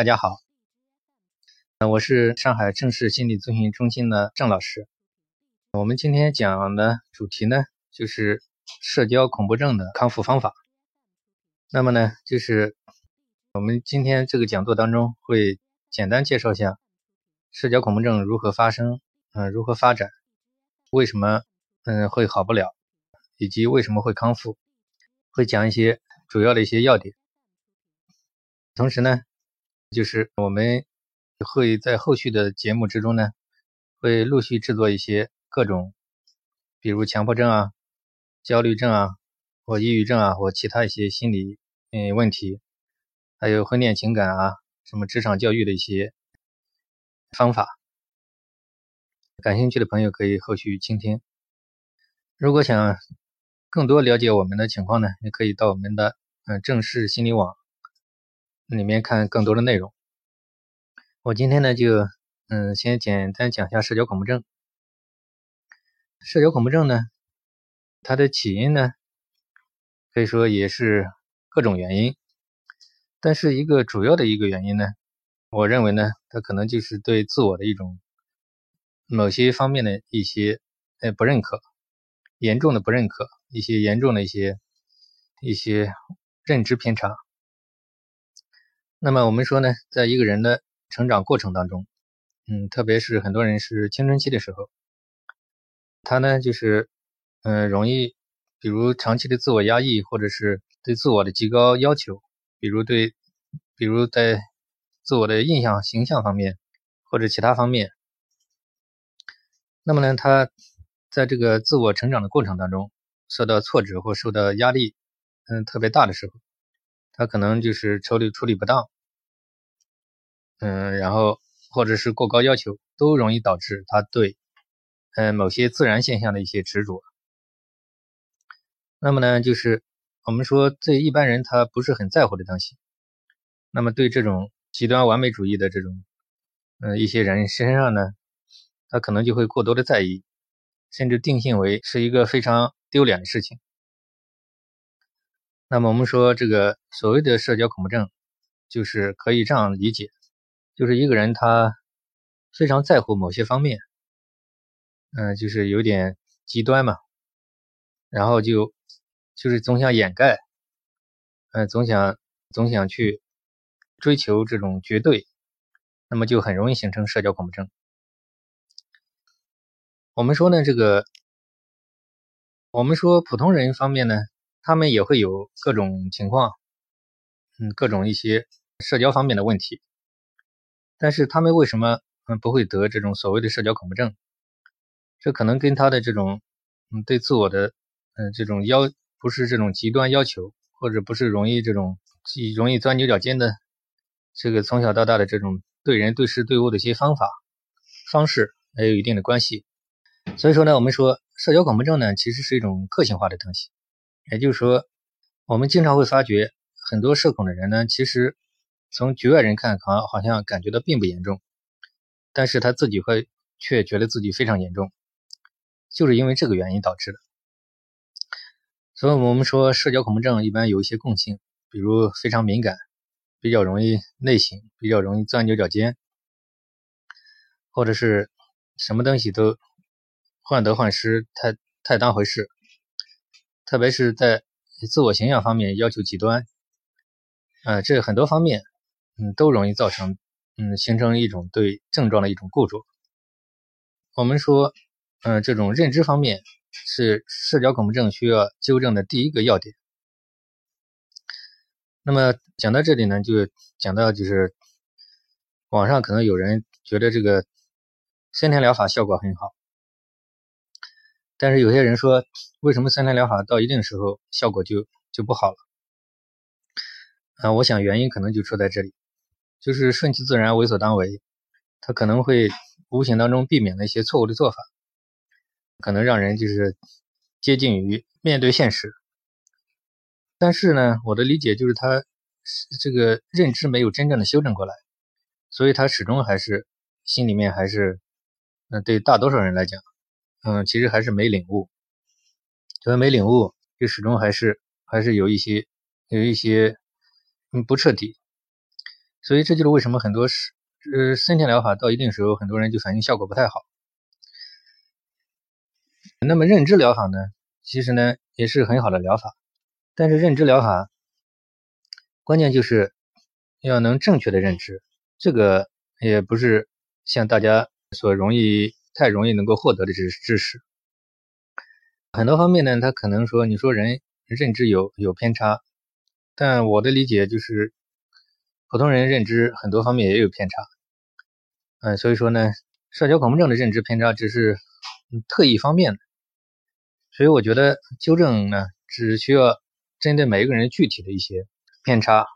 大家好，呃，我是上海正式心理咨询中心的郑老师。我们今天讲的主题呢，就是社交恐怖症的康复方法。那么呢，就是我们今天这个讲座当中会简单介绍一下社交恐怖症如何发生，嗯，如何发展，为什么嗯会好不了，以及为什么会康复，会讲一些主要的一些要点。同时呢，就是我们会在后续的节目之中呢，会陆续制作一些各种，比如强迫症啊、焦虑症啊，或抑郁症啊，或其他一些心理嗯问题，还有婚恋情感啊，什么职场教育的一些方法。感兴趣的朋友可以后续倾听。如果想更多了解我们的情况呢，也可以到我们的嗯正式心理网。里面看更多的内容。我今天呢就嗯先简单讲一下社交恐怖症。社交恐怖症呢，它的起因呢可以说也是各种原因，但是一个主要的一个原因呢，我认为呢，它可能就是对自我的一种某些方面的一些呃不认可，严重的不认可，一些严重的一些一些认知偏差。那么我们说呢，在一个人的成长过程当中，嗯，特别是很多人是青春期的时候，他呢就是，嗯，容易，比如长期的自我压抑，或者是对自我的极高要求，比如对，比如在自我的印象、形象方面，或者其他方面，那么呢，他在这个自我成长的过程当中，受到挫折或受到压力，嗯，特别大的时候。他可能就是处理处理不当，嗯，然后或者是过高要求，都容易导致他对，嗯，某些自然现象的一些执着。那么呢，就是我们说对一般人他不是很在乎的东西，那么对这种极端完美主义的这种，嗯，一些人身上呢，他可能就会过多的在意，甚至定性为是一个非常丢脸的事情。那么我们说，这个所谓的社交恐怖症，就是可以这样理解，就是一个人他非常在乎某些方面，嗯，就是有点极端嘛，然后就就是总想掩盖，嗯，总想总想去追求这种绝对，那么就很容易形成社交恐怖症。我们说呢，这个我们说普通人方面呢。他们也会有各种情况，嗯，各种一些社交方面的问题，但是他们为什么嗯不会得这种所谓的社交恐怖症？这可能跟他的这种嗯对自我的嗯这种要不是这种极端要求，或者不是容易这种容易钻牛角尖的这个从小到大的这种对人对事对物的一些方法方式也有一定的关系。所以说呢，我们说社交恐怖症呢，其实是一种个性化的东西。也就是说，我们经常会发觉，很多社恐的人呢，其实从局外人看，好像好像感觉到并不严重，但是他自己会却觉得自己非常严重，就是因为这个原因导致的。所以，我们说社交恐怖症一般有一些共性，比如非常敏感，比较容易内省，比较容易钻牛角尖，或者是什么东西都患得患失，太太当回事。特别是在自我形象方面要求极端，呃，这很多方面，嗯，都容易造成，嗯，形成一种对症状的一种固着。我们说，嗯，这种认知方面是社交恐怖症需要纠正的第一个要点。那么讲到这里呢，就讲到就是网上可能有人觉得这个先天疗法效果很好。但是有些人说，为什么三天疗法到一定时候效果就就不好了？啊，我想原因可能就出在这里，就是顺其自然，为所当为，他可能会无形当中避免了一些错误的做法，可能让人就是接近于面对现实。但是呢，我的理解就是他这个认知没有真正的修正过来，所以他始终还是心里面还是，那对大多数人来讲。嗯，其实还是没领悟，就是没领悟，就始终还是还是有一些有一些嗯不彻底。所以这就是为什么很多是呃森田疗法到一定时候，很多人就反映效果不太好。那么认知疗法呢，其实呢也是很好的疗法，但是认知疗法关键就是要能正确的认知，这个也不是像大家所容易太容易能够获得的知知识。很多方面呢，他可能说你说人认知有有偏差，但我的理解就是普通人认知很多方面也有偏差。嗯，所以说呢，社交恐怖症的认知偏差只是特异方面的。所以我觉得纠正呢，只需要针对每一个人具体的一些偏差，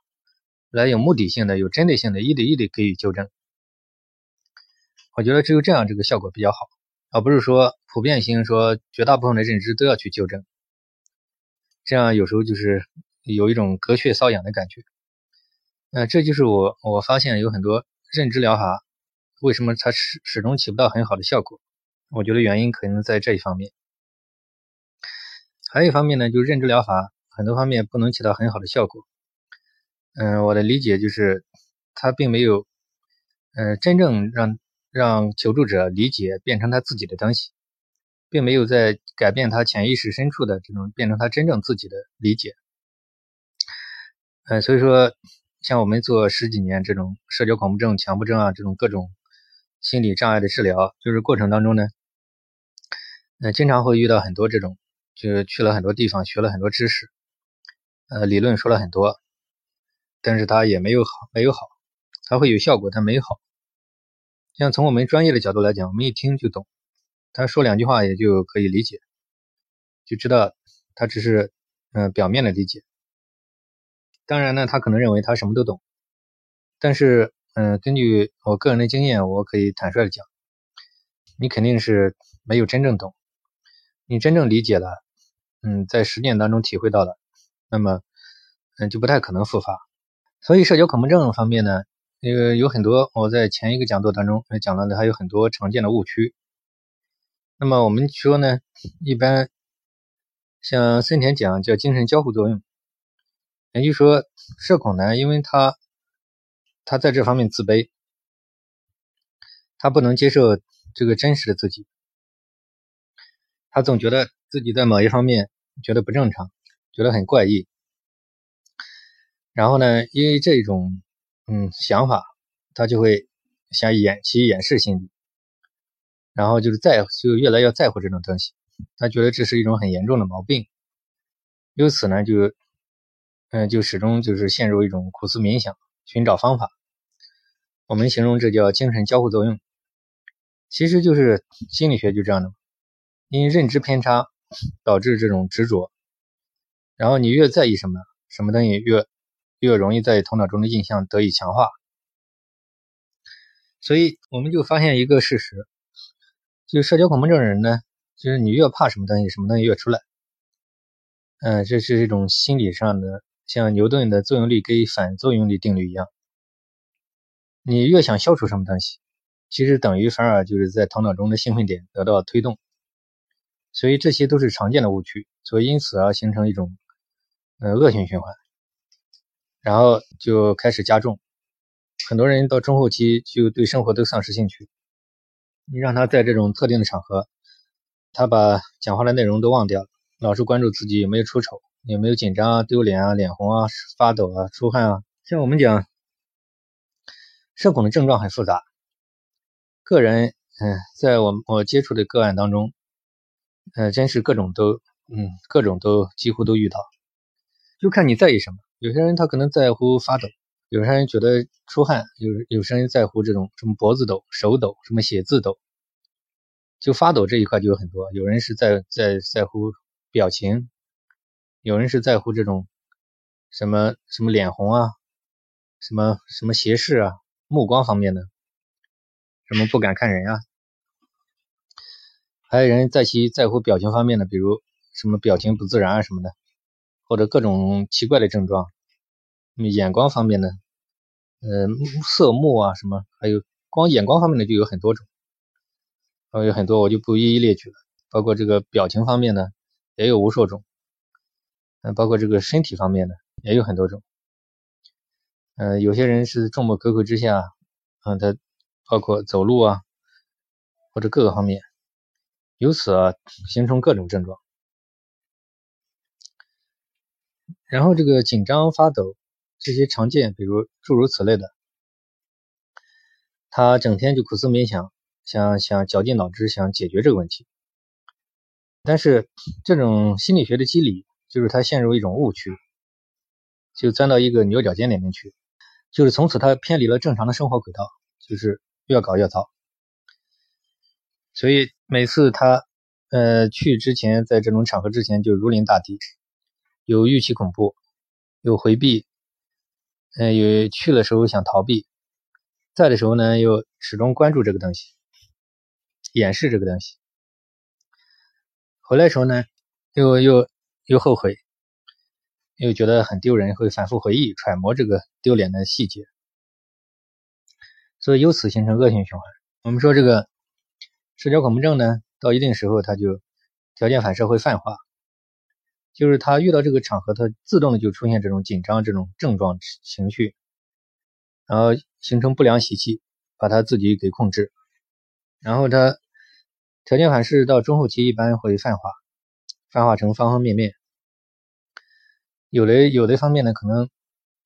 来有目的性的、有针对性的、一对一的给予纠正。我觉得只有这样，这个效果比较好，而不是说普遍性，说绝大部分的认知都要去纠正，这样有时候就是有一种隔靴搔痒的感觉。那这就是我我发现有很多认知疗法为什么它始始终起不到很好的效果，我觉得原因可能在这一方面。还有一方面呢，就是认知疗法很多方面不能起到很好的效果。嗯，我的理解就是，它并没有，嗯，真正让让求助者理解变成他自己的东西，并没有在改变他潜意识深处的这种变成他真正自己的理解。嗯，所以说，像我们做十几年这种社交恐怖症、强迫症啊这种各种心理障碍的治疗，就是过程当中呢，嗯，经常会遇到很多这种。就是去了很多地方，学了很多知识，呃，理论说了很多，但是他也没有好，没有好，他会有效果，他没好。像从我们专业的角度来讲，我们一听就懂，他说两句话也就可以理解，就知道他只是嗯表面的理解。当然呢，他可能认为他什么都懂，但是嗯，根据我个人的经验，我可以坦率的讲，你肯定是没有真正懂，你真正理解了。嗯，在实践当中体会到的，那么，嗯，就不太可能复发。所以社交恐怖症方面呢，那个，有很多我在前一个讲座当中讲了的，还有很多常见的误区。那么我们说呢，一般像森田讲叫精神交互作用，也就是说，社恐呢，因为他他在这方面自卑，他不能接受这个真实的自己，他总觉得自己在某一方面。觉得不正常，觉得很怪异，然后呢，因为这种嗯想法，他就会想掩其掩饰心理，然后就是在就越来越在乎这种东西，他觉得这是一种很严重的毛病，由此呢就嗯就始终就是陷入一种苦思冥想，寻找方法。我们形容这叫精神交互作用，其实就是心理学就这样的，因认知偏差。导致这种执着，然后你越在意什么，什么东西越越容易在头脑中的印象得以强化。所以我们就发现一个事实，就社交恐怖症的人呢，就是你越怕什么东西，什么东西越出来。嗯，这是一种心理上的，像牛顿的作用力跟反作用力定律一样，你越想消除什么东西，其实等于反而就是在头脑中的兴奋点得到推动。所以这些都是常见的误区，所以因此而形成一种呃恶性循环，然后就开始加重。很多人到中后期就对生活都丧失兴趣。你让他在这种特定的场合，他把讲话的内容都忘掉了，老是关注自己有没有出丑，有没有紧张啊、丢脸啊、脸红啊、发抖啊、出汗啊。像我们讲，社恐的症状很复杂，个人嗯，在我我接触的个案当中。呃，真是各种都，嗯，各种都几乎都遇到，就看你在意什么。有些人他可能在乎发抖，有些人觉得出汗，有有些人在乎这种什么脖子抖、手抖、什么写字抖，就发抖这一块就有很多。有人是在在在乎表情，有人是在乎这种什么什么脸红啊，什么什么斜视啊，目光方面的，什么不敢看人啊。还有人在其在乎表情方面的，比如什么表情不自然啊什么的，或者各种奇怪的症状。眼光方面呢，呃，色目啊什么，还有光眼光方面的就有很多种，还有很多我就不一一列举了。包括这个表情方面呢也有无数种，嗯，包括这个身体方面的也有很多种。呃，有些人是众目睽睽之下，嗯，他包括走路啊，或者各个方面，由此啊形成各种症状。然后这个紧张发抖这些常见，比如诸如此类的，他整天就苦思冥想，想想绞尽脑汁想解决这个问题。但是这种心理学的机理，就是他陷入一种误区，就钻到一个牛角尖里面去。就是从此他偏离了正常的生活轨道，就是越搞越糟。所以每次他呃去之前，在这种场合之前就如临大敌，有预期恐怖，有回避，嗯，有去的时候想逃避，在的时候呢又始终关注这个东西，掩饰这个东西，回来时候呢又又又后悔。又觉得很丢人，会反复回忆、揣摩这个丢脸的细节，所以由此形成恶性循环。我们说这个社交恐怖症呢，到一定时候，它就条件反射会泛化，就是他遇到这个场合，他自动的就出现这种紧张这种症状情绪，然后形成不良习气，把他自己给控制，然后他条件反射到中后期一般会泛化，泛化成方方面面。有的有的方面呢，可能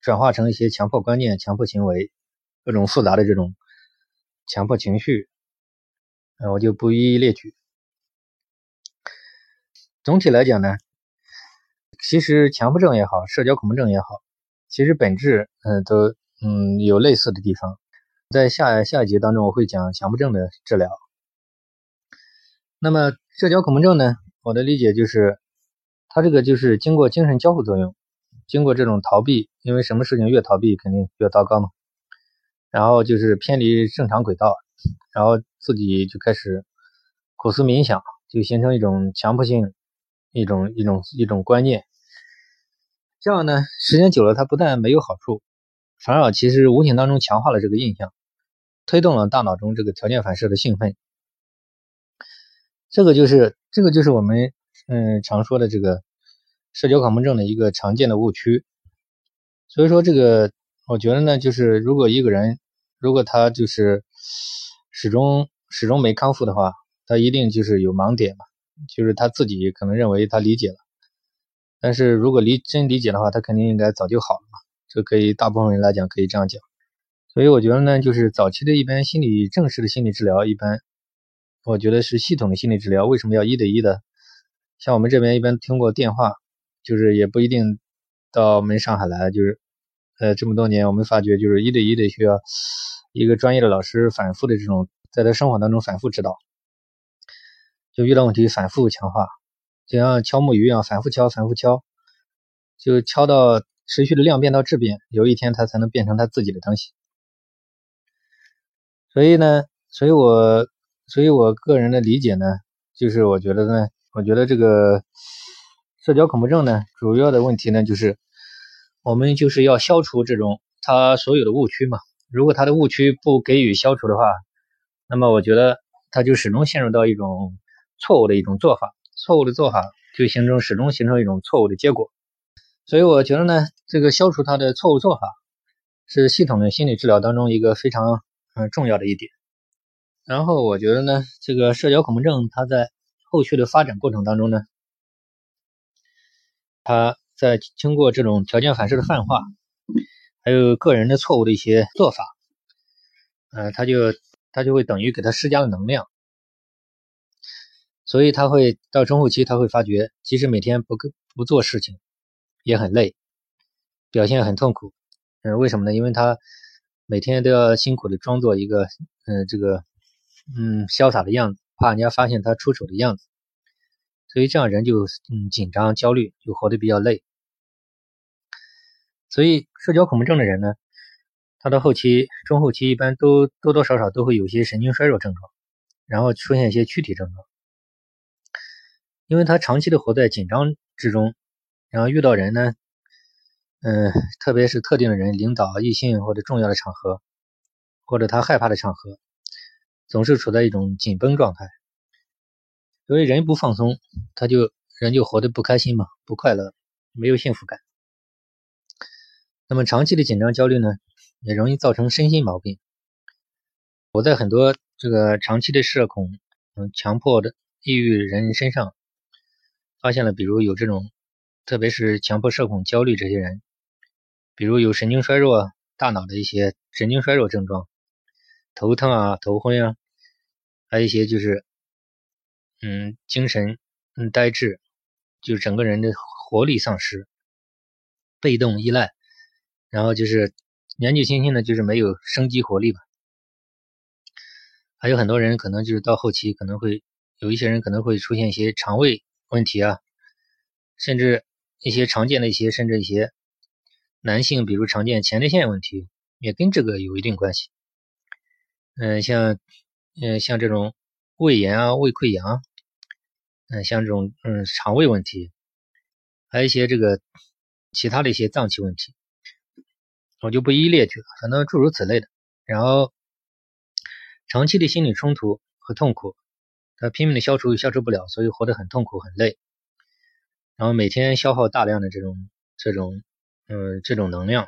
转化成一些强迫观念、强迫行为，各种复杂的这种强迫情绪，呃，我就不一一列举。总体来讲呢，其实强迫症也好，社交恐怖症也好，其实本质嗯都嗯有类似的地方。在下下一节当中，我会讲强迫症的治疗。那么社交恐怖症呢，我的理解就是，它这个就是经过精神交互作用。经过这种逃避，因为什么事情越逃避肯定越糟糕嘛。然后就是偏离正常轨道，然后自己就开始苦思冥想，就形成一种强迫性一种一种一种观念。这样呢，时间久了，它不但没有好处，反而其实无形当中强化了这个印象，推动了大脑中这个条件反射的兴奋。这个就是这个就是我们嗯常说的这个。社交恐怖症的一个常见的误区，所以说这个，我觉得呢，就是如果一个人，如果他就是始终始终没康复的话，他一定就是有盲点嘛，就是他自己可能认为他理解了，但是如果理真理解的话，他肯定应该早就好了嘛，这可以大部分人来讲可以这样讲，所以我觉得呢，就是早期的一般心理正式的心理治疗，一般我觉得是系统的心理治疗，为什么要一对一的？像我们这边一般通过电话。就是也不一定到我们上海来，就是呃这么多年，我们发觉就是一对一的需要一个专业的老师反复的这种在他生活当中反复指导，就遇到问题反复强化，就像敲木鱼一样反复敲反复敲，就敲到持续的量变到质变，有一天它才能变成它自己的东西。所以呢，所以我所以我个人的理解呢，就是我觉得呢，我觉得这个。社交恐怖症呢，主要的问题呢，就是我们就是要消除这种他所有的误区嘛。如果他的误区不给予消除的话，那么我觉得他就始终陷入到一种错误的一种做法，错误的做法就形成始终形成一种错误的结果。所以我觉得呢，这个消除他的错误做法是系统的心理治疗当中一个非常嗯重要的一点。然后我觉得呢，这个社交恐怖症它在后续的发展过程当中呢。他在经过这种条件反射的泛化，还有个人的错误的一些做法，呃，他就他就会等于给他施加了能量，所以他会到中后期，他会发觉，即使每天不不做事情，也很累，表现很痛苦。嗯，为什么呢？因为他每天都要辛苦的装作一个，嗯，这个，嗯，潇洒的样子，怕人家发现他出丑的样子。所以这样人就嗯紧张焦虑，就活得比较累。所以社交恐怖症的人呢，他到后期、中后期一般都多多少少都会有些神经衰弱症状，然后出现一些躯体症状。因为他长期的活在紧张之中，然后遇到人呢，嗯，特别是特定的人、领导、异性或者重要的场合，或者他害怕的场合，总是处在一种紧绷状态。所以人不放松，他就人就活得不开心嘛，不快乐，没有幸福感。那么长期的紧张焦虑呢，也容易造成身心毛病。我在很多这个长期的社恐、嗯强迫的抑郁人身上，发现了，比如有这种，特别是强迫社恐焦虑这些人，比如有神经衰弱、大脑的一些神经衰弱症状，头疼啊、头昏啊，还有一些就是，嗯，精神嗯呆滞，就是整个人的活力丧失，被动依赖。然后就是年纪轻轻的，就是没有生机活力吧。还有很多人可能就是到后期可能会有一些人可能会出现一些肠胃问题啊，甚至一些常见的一些甚至一些男性，比如常见前列腺问题，也跟这个有一定关系。嗯，像嗯像这种胃炎啊、胃溃疡，嗯像这种嗯肠胃问题，还有一些这个其他的一些脏器问题。我就不一一列举了，反正诸如此类的。然后，长期的心理冲突和痛苦，他拼命的消除又消除不了，所以活得很痛苦很累。然后每天消耗大量的这种这种嗯这种能量，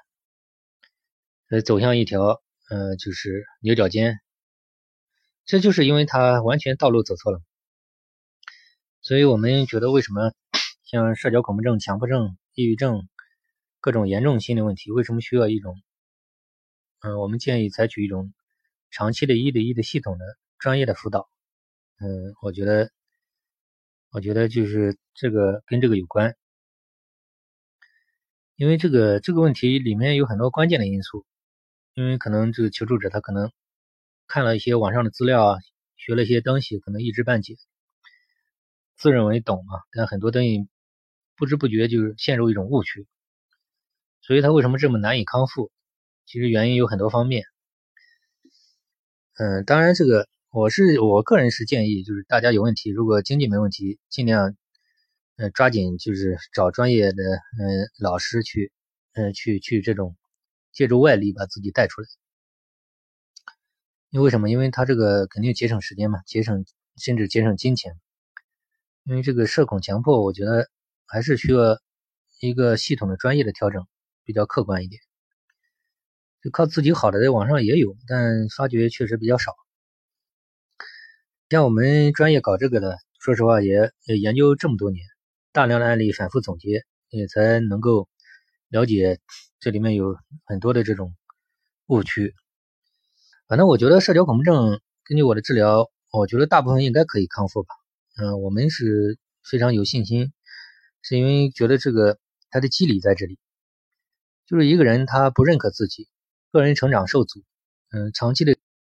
呃走向一条嗯就是牛角尖。这就是因为他完全道路走错了。所以我们觉得为什么像社交恐怖症、强迫症、抑郁症？各种严重心理问题，为什么需要一种？嗯，我们建议采取一种长期的一对一的系统的专业的辅导。嗯，我觉得，我觉得就是这个跟这个有关，因为这个这个问题里面有很多关键的因素。因为可能这个求助者他可能看了一些网上的资料啊，学了一些东西，可能一知半解，自认为懂嘛，但很多东西不知不觉就陷入一种误区。所以他为什么这么难以康复？其实原因有很多方面。嗯，当然这个我是我个人是建议，就是大家有问题，如果经济没问题，尽量呃抓紧就是找专业的嗯老师去呃去去这种借助外力把自己带出来。因为什么？因为他这个肯定节省时间嘛，节省甚至节省金钱。因为这个社恐强迫，我觉得还是需要一个系统的专业的调整。比较客观一点，就靠自己好的，在网上也有，但发觉确实比较少。像我们专业搞这个的，说实话也也研究这么多年，大量的案例反复总结，也才能够了解这里面有很多的这种误区。反正我觉得社交恐怖症，根据我的治疗，我觉得大部分应该可以康复吧。嗯，我们是非常有信心，是因为觉得这个它的机理在这里。就是一个人他不认可自己，个人成长受阻，嗯，长期的